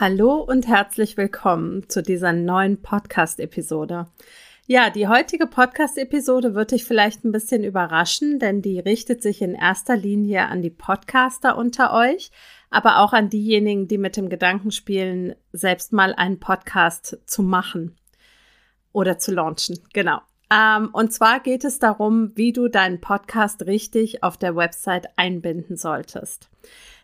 Hallo und herzlich willkommen zu dieser neuen Podcast-Episode. Ja, die heutige Podcast-Episode wird dich vielleicht ein bisschen überraschen, denn die richtet sich in erster Linie an die Podcaster unter euch, aber auch an diejenigen, die mit dem Gedanken spielen, selbst mal einen Podcast zu machen oder zu launchen. Genau. Ähm, und zwar geht es darum, wie du deinen Podcast richtig auf der Website einbinden solltest.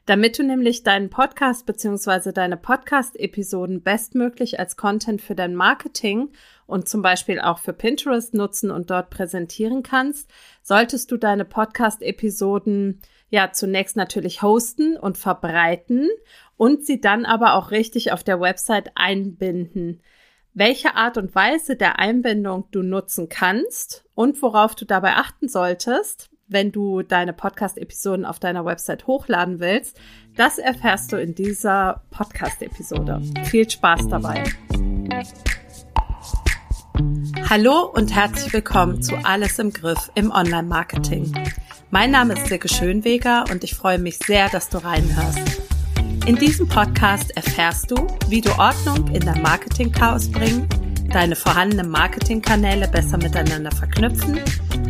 Damit du nämlich deinen Podcast bzw. deine Podcast-Episoden bestmöglich als Content für dein Marketing und zum Beispiel auch für Pinterest nutzen und dort präsentieren kannst, solltest du deine Podcast-Episoden ja zunächst natürlich hosten und verbreiten und sie dann aber auch richtig auf der Website einbinden. Welche Art und Weise der Einbindung du nutzen kannst und worauf du dabei achten solltest, wenn du deine Podcast-Episoden auf deiner Website hochladen willst, das erfährst du in dieser Podcast-Episode. Viel Spaß dabei. Hallo und herzlich willkommen zu Alles im Griff im Online-Marketing. Mein Name ist Silke Schönweger und ich freue mich sehr, dass du reinhörst. In diesem Podcast erfährst du, wie du Ordnung in dein Marketing-Chaos bringen deine vorhandenen Marketingkanäle besser miteinander verknüpfen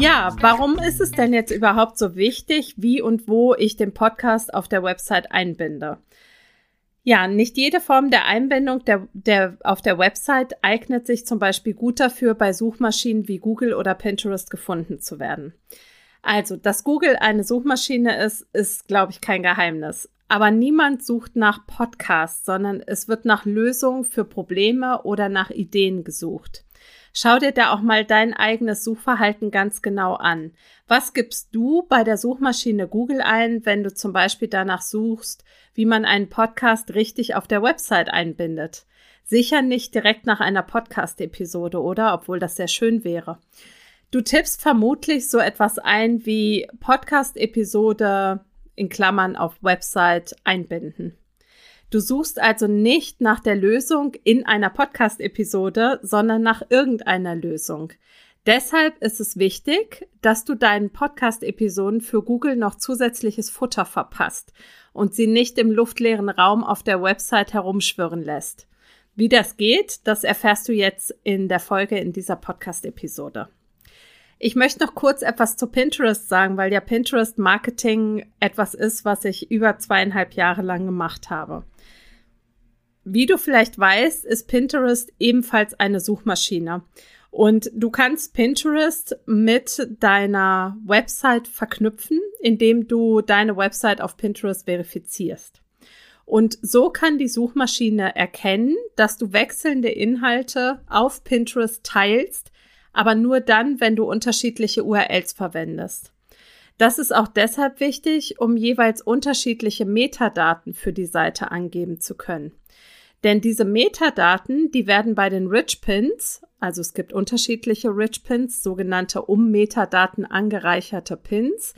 Ja, warum ist es denn jetzt überhaupt so wichtig, wie und wo ich den Podcast auf der Website einbinde? Ja, nicht jede Form der Einbindung der, der, auf der Website eignet sich zum Beispiel gut dafür, bei Suchmaschinen wie Google oder Pinterest gefunden zu werden. Also, dass Google eine Suchmaschine ist, ist, glaube ich, kein Geheimnis. Aber niemand sucht nach Podcasts, sondern es wird nach Lösungen für Probleme oder nach Ideen gesucht. Schau dir da auch mal dein eigenes Suchverhalten ganz genau an. Was gibst du bei der Suchmaschine Google ein, wenn du zum Beispiel danach suchst, wie man einen Podcast richtig auf der Website einbindet? Sicher nicht direkt nach einer Podcast-Episode, oder? Obwohl das sehr schön wäre. Du tippst vermutlich so etwas ein wie Podcast-Episode in Klammern auf Website einbinden. Du suchst also nicht nach der Lösung in einer Podcast-Episode, sondern nach irgendeiner Lösung. Deshalb ist es wichtig, dass du deinen Podcast-Episoden für Google noch zusätzliches Futter verpasst und sie nicht im luftleeren Raum auf der Website herumschwirren lässt. Wie das geht, das erfährst du jetzt in der Folge in dieser Podcast-Episode. Ich möchte noch kurz etwas zu Pinterest sagen, weil ja Pinterest Marketing etwas ist, was ich über zweieinhalb Jahre lang gemacht habe. Wie du vielleicht weißt, ist Pinterest ebenfalls eine Suchmaschine. Und du kannst Pinterest mit deiner Website verknüpfen, indem du deine Website auf Pinterest verifizierst. Und so kann die Suchmaschine erkennen, dass du wechselnde Inhalte auf Pinterest teilst, aber nur dann, wenn du unterschiedliche URLs verwendest. Das ist auch deshalb wichtig, um jeweils unterschiedliche Metadaten für die Seite angeben zu können. Denn diese Metadaten, die werden bei den Rich Pins, also es gibt unterschiedliche Rich Pins, sogenannte um Metadaten angereicherte Pins.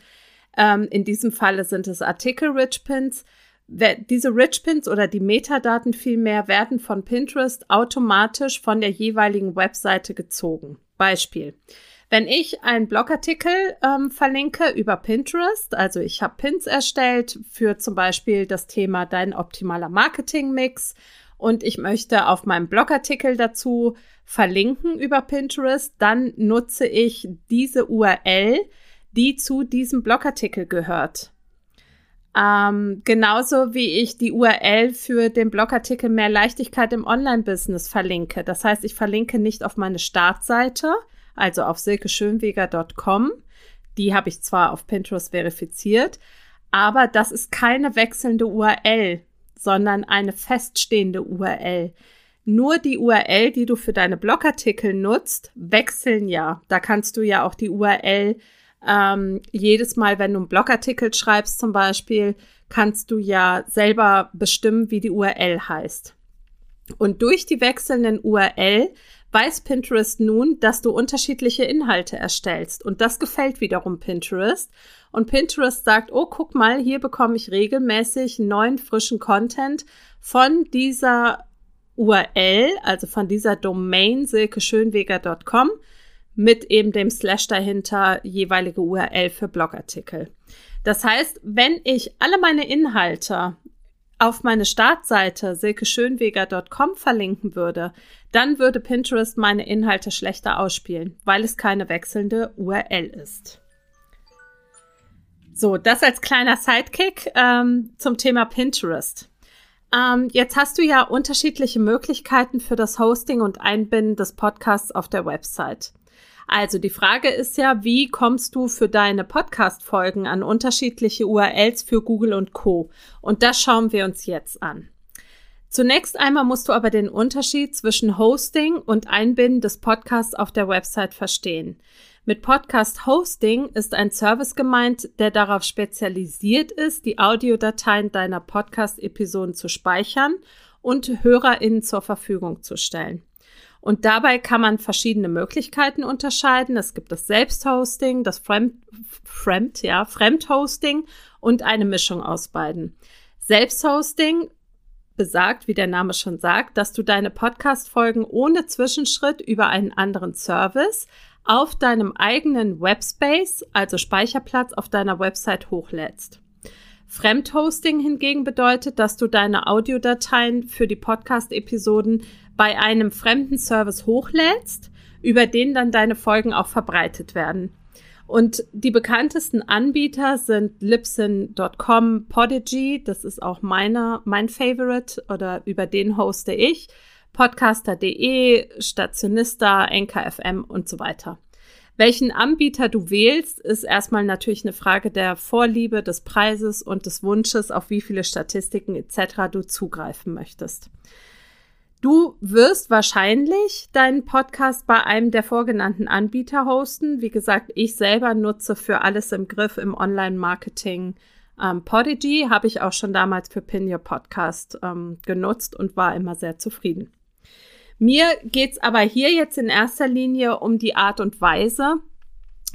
Ähm, in diesem Falle sind es Artikel Rich Pins. Diese Rich Pins oder die Metadaten vielmehr werden von Pinterest automatisch von der jeweiligen Webseite gezogen. Beispiel. Wenn ich einen Blogartikel ähm, verlinke über Pinterest, also ich habe Pins erstellt für zum Beispiel das Thema dein optimaler Marketing-Mix und ich möchte auf meinem Blogartikel dazu verlinken über Pinterest, dann nutze ich diese URL, die zu diesem Blogartikel gehört. Ähm, genauso wie ich die URL für den Blogartikel Mehr Leichtigkeit im Online-Business verlinke. Das heißt, ich verlinke nicht auf meine Startseite, also auf silkeschönweger.com. Die habe ich zwar auf Pinterest verifiziert, aber das ist keine wechselnde URL, sondern eine feststehende URL. Nur die URL, die du für deine Blogartikel nutzt, wechseln ja. Da kannst du ja auch die URL ähm, jedes Mal, wenn du einen Blogartikel schreibst zum Beispiel, kannst du ja selber bestimmen, wie die URL heißt. Und durch die wechselnden URL weiß Pinterest nun, dass du unterschiedliche Inhalte erstellst. Und das gefällt wiederum Pinterest. Und Pinterest sagt, oh, guck mal, hier bekomme ich regelmäßig neuen, frischen Content von dieser URL, also von dieser Domain silkeschönweger.com mit eben dem Slash dahinter jeweilige URL für Blogartikel. Das heißt, wenn ich alle meine Inhalte auf meine Startseite silkeschönweger.com verlinken würde, dann würde Pinterest meine Inhalte schlechter ausspielen, weil es keine wechselnde URL ist. So, das als kleiner Sidekick ähm, zum Thema Pinterest. Ähm, jetzt hast du ja unterschiedliche Möglichkeiten für das Hosting und Einbinden des Podcasts auf der Website. Also die Frage ist ja, wie kommst du für deine Podcast-Folgen an unterschiedliche URLs für Google und Co. Und das schauen wir uns jetzt an. Zunächst einmal musst du aber den Unterschied zwischen Hosting und Einbinden des Podcasts auf der Website verstehen. Mit Podcast Hosting ist ein Service gemeint, der darauf spezialisiert ist, die Audiodateien deiner Podcast-Episoden zu speichern und HörerInnen zur Verfügung zu stellen. Und dabei kann man verschiedene Möglichkeiten unterscheiden. Es gibt das Selbsthosting, das Fremd, Fremd, ja, Fremdhosting und eine Mischung aus beiden. Selbsthosting besagt, wie der Name schon sagt, dass du deine Podcast-Folgen ohne Zwischenschritt über einen anderen Service auf deinem eigenen Webspace, also Speicherplatz auf deiner Website hochlädst. Fremdhosting hingegen bedeutet, dass du deine Audiodateien für die Podcast-Episoden bei einem fremden Service hochlädst, über den dann deine Folgen auch verbreitet werden. Und die bekanntesten Anbieter sind Libsyn.com, Podigy, das ist auch meiner, mein Favorite oder über den hoste ich, podcaster.de, Stationista, NKFM und so weiter. Welchen Anbieter du wählst, ist erstmal natürlich eine Frage der Vorliebe, des Preises und des Wunsches, auf wie viele Statistiken etc. du zugreifen möchtest. Du wirst wahrscheinlich deinen Podcast bei einem der vorgenannten Anbieter hosten. Wie gesagt, ich selber nutze für alles im Griff im Online-Marketing ähm, Podigy. Habe ich auch schon damals für Pin Your Podcast ähm, genutzt und war immer sehr zufrieden. Mir geht's aber hier jetzt in erster Linie um die Art und Weise,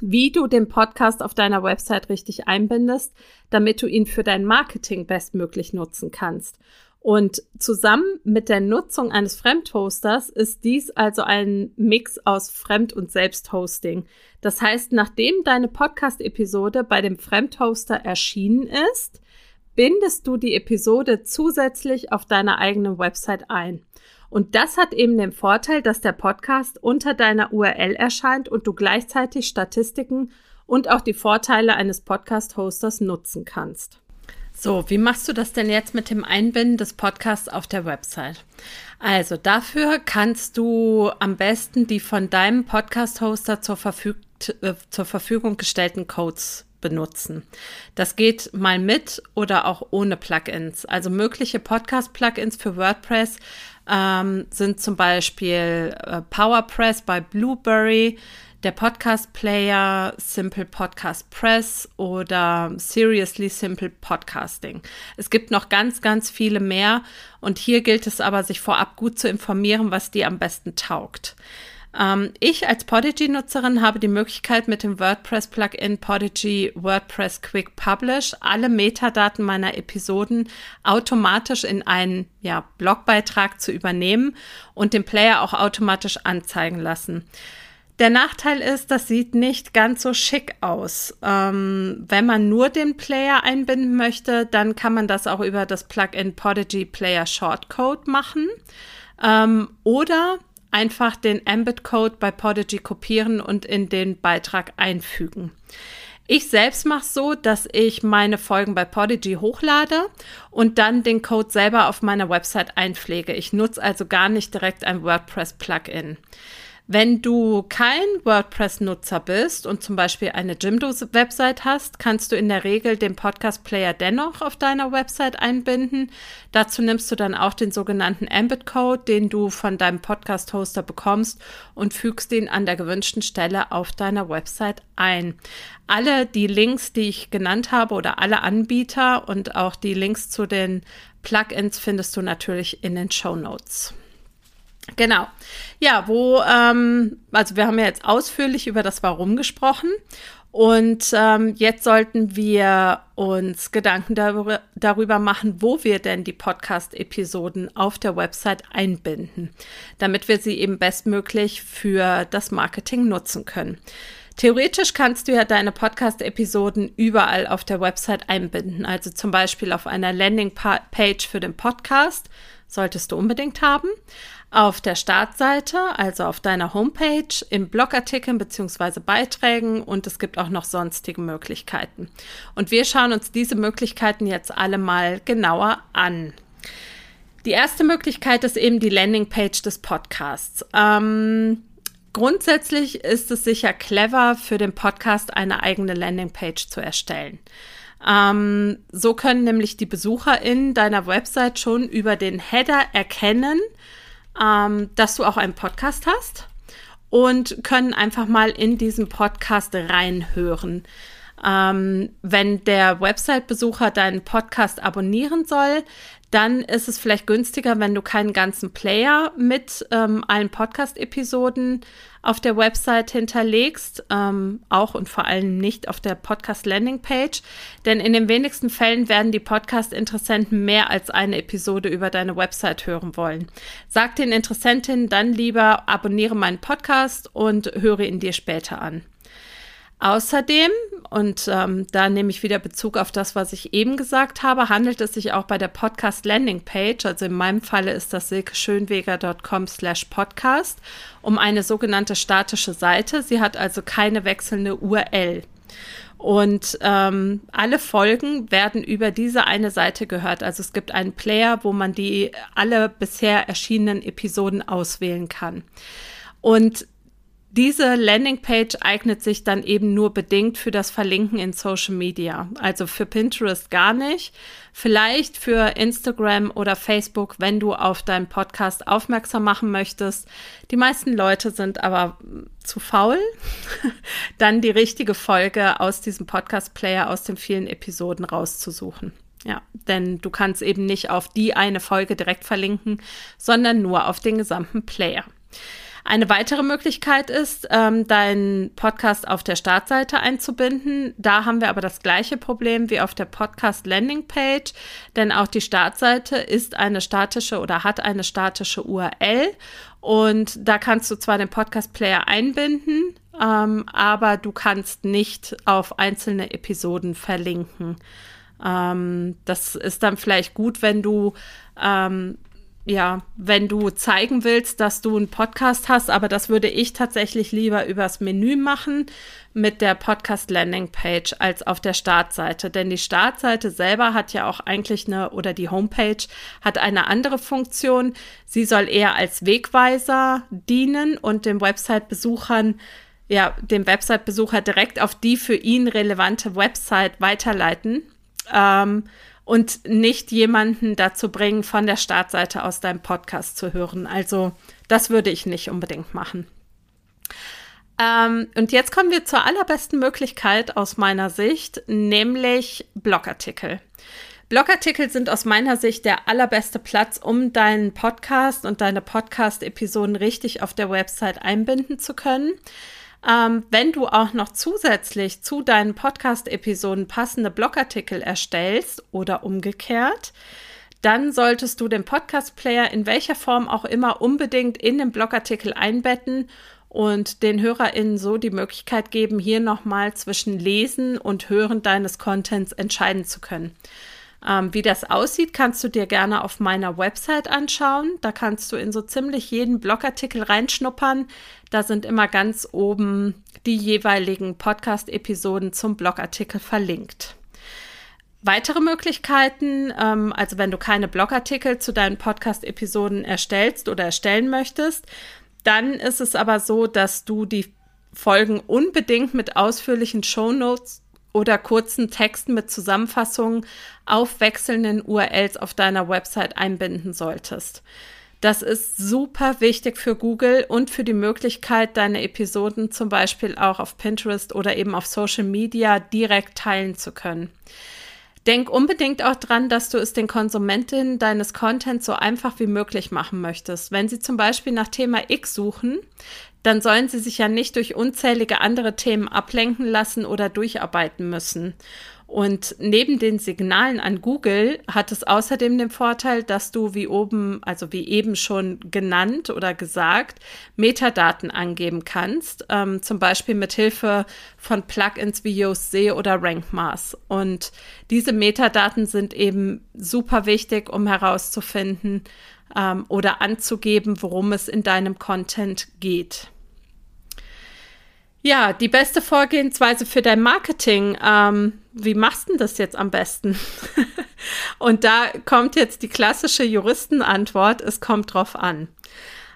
wie du den Podcast auf deiner Website richtig einbindest, damit du ihn für dein Marketing bestmöglich nutzen kannst. Und zusammen mit der Nutzung eines Fremdhosters ist dies also ein Mix aus Fremd- und Selbsthosting. Das heißt, nachdem deine Podcast-Episode bei dem Fremdhoster erschienen ist, bindest du die Episode zusätzlich auf deiner eigenen Website ein. Und das hat eben den Vorteil, dass der Podcast unter deiner URL erscheint und du gleichzeitig Statistiken und auch die Vorteile eines Podcast-Hosters nutzen kannst. So, wie machst du das denn jetzt mit dem Einbinden des Podcasts auf der Website? Also dafür kannst du am besten die von deinem Podcast-Hoster zur, äh, zur Verfügung gestellten Codes benutzen. Das geht mal mit oder auch ohne Plugins. Also mögliche Podcast-Plugins für WordPress ähm, sind zum Beispiel äh, PowerPress bei Blueberry, der Podcast Player, Simple Podcast Press oder Seriously Simple Podcasting. Es gibt noch ganz, ganz viele mehr und hier gilt es aber, sich vorab gut zu informieren, was dir am besten taugt. Ähm, ich als Podigy-Nutzerin habe die Möglichkeit, mit dem WordPress-Plugin Podigy WordPress Quick Publish alle Metadaten meiner Episoden automatisch in einen ja, Blogbeitrag zu übernehmen und den Player auch automatisch anzeigen lassen. Der Nachteil ist, das sieht nicht ganz so schick aus. Ähm, wenn man nur den Player einbinden möchte, dann kann man das auch über das Plugin Podigy Player Shortcode machen. Ähm, oder einfach den Embed-Code bei Podigy kopieren und in den Beitrag einfügen. Ich selbst mache so, dass ich meine Folgen bei Podigy hochlade und dann den Code selber auf meiner Website einpflege. Ich nutze also gar nicht direkt ein WordPress-Plugin. Wenn du kein WordPress-Nutzer bist und zum Beispiel eine Jimdo-Website hast, kannst du in der Regel den Podcast-Player dennoch auf deiner Website einbinden. Dazu nimmst du dann auch den sogenannten Embed-Code, den du von deinem Podcast-Hoster bekommst und fügst ihn an der gewünschten Stelle auf deiner Website ein. Alle die Links, die ich genannt habe oder alle Anbieter und auch die Links zu den Plugins findest du natürlich in den Show Notes. Genau. Ja, wo, ähm, also wir haben ja jetzt ausführlich über das Warum gesprochen. Und ähm, jetzt sollten wir uns Gedanken darüber, darüber machen, wo wir denn die Podcast-Episoden auf der Website einbinden, damit wir sie eben bestmöglich für das Marketing nutzen können. Theoretisch kannst du ja deine Podcast-Episoden überall auf der Website einbinden, also zum Beispiel auf einer Landing-Page für den Podcast, solltest du unbedingt haben auf der Startseite, also auf deiner Homepage, im Blogartikeln bzw. Beiträgen und es gibt auch noch sonstige Möglichkeiten. Und wir schauen uns diese Möglichkeiten jetzt alle mal genauer an. Die erste Möglichkeit ist eben die Landingpage des Podcasts. Ähm, grundsätzlich ist es sicher clever, für den Podcast eine eigene Landingpage zu erstellen. Ähm, so können nämlich die BesucherInnen deiner Website schon über den Header erkennen, ähm, dass du auch einen Podcast hast und können einfach mal in diesen Podcast reinhören. Ähm, wenn der Website-Besucher deinen Podcast abonnieren soll, dann ist es vielleicht günstiger, wenn du keinen ganzen Player mit ähm, allen Podcast-Episoden auf der Website hinterlegst, ähm, auch und vor allem nicht auf der Podcast-Landing-Page. Denn in den wenigsten Fällen werden die Podcast-Interessenten mehr als eine Episode über deine Website hören wollen. Sag den Interessentinnen dann lieber, abonniere meinen Podcast und höre ihn dir später an. Außerdem, und ähm, da nehme ich wieder Bezug auf das, was ich eben gesagt habe, handelt es sich auch bei der Podcast Landing Page, also in meinem Falle ist das silkeschönweger.com slash podcast, um eine sogenannte statische Seite. Sie hat also keine wechselnde URL. Und ähm, alle Folgen werden über diese eine Seite gehört. Also es gibt einen Player, wo man die alle bisher erschienenen Episoden auswählen kann. Und diese Landingpage eignet sich dann eben nur bedingt für das Verlinken in Social Media. Also für Pinterest gar nicht. Vielleicht für Instagram oder Facebook, wenn du auf deinen Podcast aufmerksam machen möchtest. Die meisten Leute sind aber zu faul, dann die richtige Folge aus diesem Podcast-Player, aus den vielen Episoden rauszusuchen. Ja, denn du kannst eben nicht auf die eine Folge direkt verlinken, sondern nur auf den gesamten Player. Eine weitere Möglichkeit ist, ähm, deinen Podcast auf der Startseite einzubinden. Da haben wir aber das gleiche Problem wie auf der Podcast Landingpage, denn auch die Startseite ist eine statische oder hat eine statische URL und da kannst du zwar den Podcast Player einbinden, ähm, aber du kannst nicht auf einzelne Episoden verlinken. Ähm, das ist dann vielleicht gut, wenn du ähm, ja, wenn du zeigen willst, dass du einen Podcast hast, aber das würde ich tatsächlich lieber übers Menü machen mit der Podcast Landing Page als auf der Startseite, denn die Startseite selber hat ja auch eigentlich eine oder die Homepage hat eine andere Funktion. Sie soll eher als Wegweiser dienen und den Website-Besuchern ja, dem Website-Besucher direkt auf die für ihn relevante Website weiterleiten. Ähm, und nicht jemanden dazu bringen, von der Startseite aus deinem Podcast zu hören. Also das würde ich nicht unbedingt machen. Ähm, und jetzt kommen wir zur allerbesten Möglichkeit aus meiner Sicht, nämlich Blogartikel. Blogartikel sind aus meiner Sicht der allerbeste Platz, um deinen Podcast und deine Podcast-Episoden richtig auf der Website einbinden zu können. Ähm, wenn du auch noch zusätzlich zu deinen Podcast-Episoden passende Blogartikel erstellst oder umgekehrt, dann solltest du den Podcast-Player in welcher Form auch immer unbedingt in den Blogartikel einbetten und den HörerInnen so die Möglichkeit geben, hier nochmal zwischen Lesen und Hören deines Contents entscheiden zu können. Ähm, wie das aussieht, kannst du dir gerne auf meiner Website anschauen. Da kannst du in so ziemlich jeden Blogartikel reinschnuppern. Da sind immer ganz oben die jeweiligen Podcast-Episoden zum Blogartikel verlinkt. Weitere Möglichkeiten, ähm, also wenn du keine Blogartikel zu deinen Podcast-Episoden erstellst oder erstellen möchtest, dann ist es aber so, dass du die Folgen unbedingt mit ausführlichen Shownotes oder kurzen Texten mit Zusammenfassungen auf wechselnden URLs auf deiner Website einbinden solltest. Das ist super wichtig für Google und für die Möglichkeit, deine Episoden zum Beispiel auch auf Pinterest oder eben auf Social Media direkt teilen zu können. Denk unbedingt auch dran, dass du es den Konsumentinnen deines Contents so einfach wie möglich machen möchtest. Wenn sie zum Beispiel nach Thema X suchen, dann sollen sie sich ja nicht durch unzählige andere Themen ablenken lassen oder durcharbeiten müssen. Und neben den Signalen an Google hat es außerdem den Vorteil, dass du wie oben, also wie eben schon genannt oder gesagt, Metadaten angeben kannst, ähm, zum Beispiel mit Hilfe von Plugins wie Yoast oder RankMass. Und diese Metadaten sind eben super wichtig, um herauszufinden ähm, oder anzugeben, worum es in deinem Content geht. Ja, die beste Vorgehensweise für dein Marketing. Ähm, wie machst du das jetzt am besten? Und da kommt jetzt die klassische Juristenantwort, es kommt drauf an.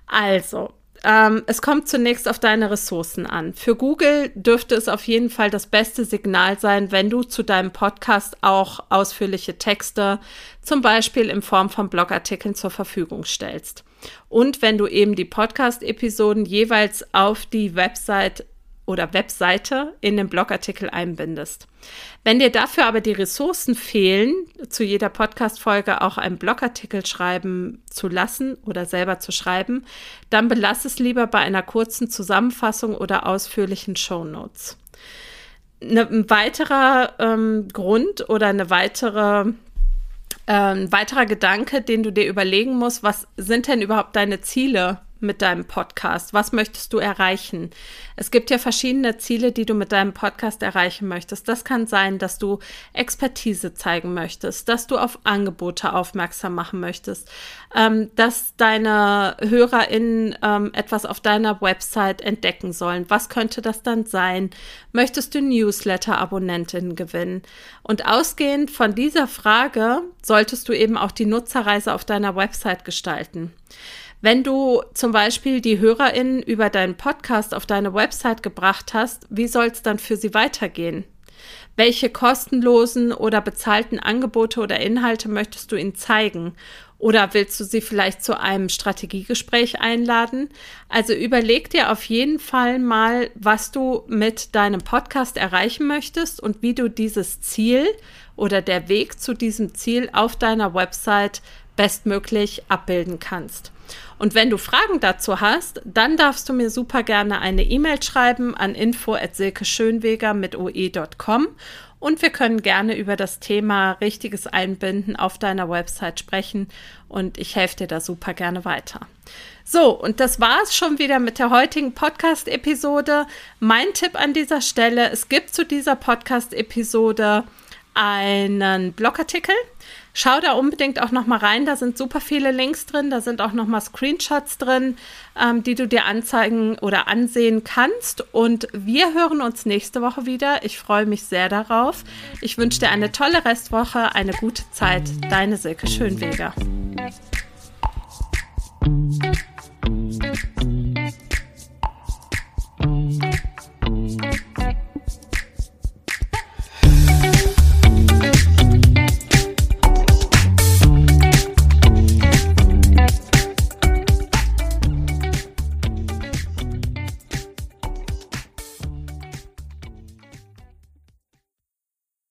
Also, ähm, es kommt zunächst auf deine Ressourcen an. Für Google dürfte es auf jeden Fall das beste Signal sein, wenn du zu deinem Podcast auch ausführliche Texte, zum Beispiel in Form von Blogartikeln zur Verfügung stellst. Und wenn du eben die Podcast-Episoden jeweils auf die Website oder Webseite in den Blogartikel einbindest. Wenn dir dafür aber die Ressourcen fehlen, zu jeder Podcast-Folge auch einen Blogartikel schreiben zu lassen oder selber zu schreiben, dann belass es lieber bei einer kurzen Zusammenfassung oder ausführlichen Shownotes. Ne, ein weiterer ähm, Grund oder eine weitere äh, ein weiterer Gedanke, den du dir überlegen musst, was sind denn überhaupt deine Ziele mit deinem Podcast? Was möchtest du erreichen? Es gibt ja verschiedene Ziele, die du mit deinem Podcast erreichen möchtest. Das kann sein, dass du Expertise zeigen möchtest, dass du auf Angebote aufmerksam machen möchtest, ähm, dass deine HörerInnen ähm, etwas auf deiner Website entdecken sollen. Was könnte das dann sein? Möchtest du Newsletter-Abonnentinnen gewinnen? Und ausgehend von dieser Frage solltest du eben auch die Nutzerreise auf deiner Website gestalten. Wenn du zum Beispiel die HörerInnen über deinen Podcast auf deine Website gebracht hast, wie soll es dann für sie weitergehen? Welche kostenlosen oder bezahlten Angebote oder Inhalte möchtest du ihnen zeigen? Oder willst du sie vielleicht zu einem Strategiegespräch einladen? Also überleg dir auf jeden Fall mal, was du mit deinem Podcast erreichen möchtest und wie du dieses Ziel oder der Weg zu diesem Ziel auf deiner Website bestmöglich abbilden kannst. Und wenn du Fragen dazu hast, dann darfst du mir super gerne eine E-Mail schreiben an info@silkeschönweger mit oe.com und wir können gerne über das Thema richtiges Einbinden auf deiner Website sprechen und ich helfe dir da super gerne weiter. So, und das war es schon wieder mit der heutigen Podcast-Episode. Mein Tipp an dieser Stelle, es gibt zu dieser Podcast-Episode einen Blogartikel. Schau da unbedingt auch nochmal rein, da sind super viele Links drin, da sind auch nochmal Screenshots drin, ähm, die du dir anzeigen oder ansehen kannst. Und wir hören uns nächste Woche wieder. Ich freue mich sehr darauf. Ich wünsche dir eine tolle Restwoche, eine gute Zeit. Deine Silke Schönweger.